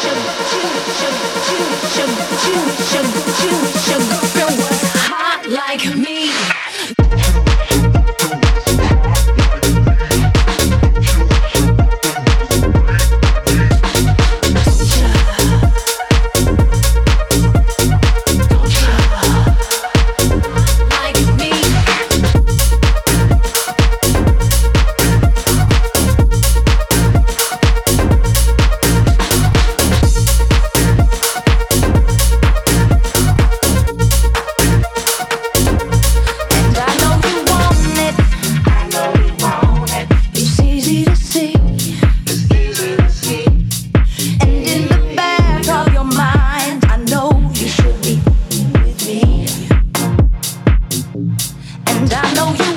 shimmy, shimmy, shimmy. I know you.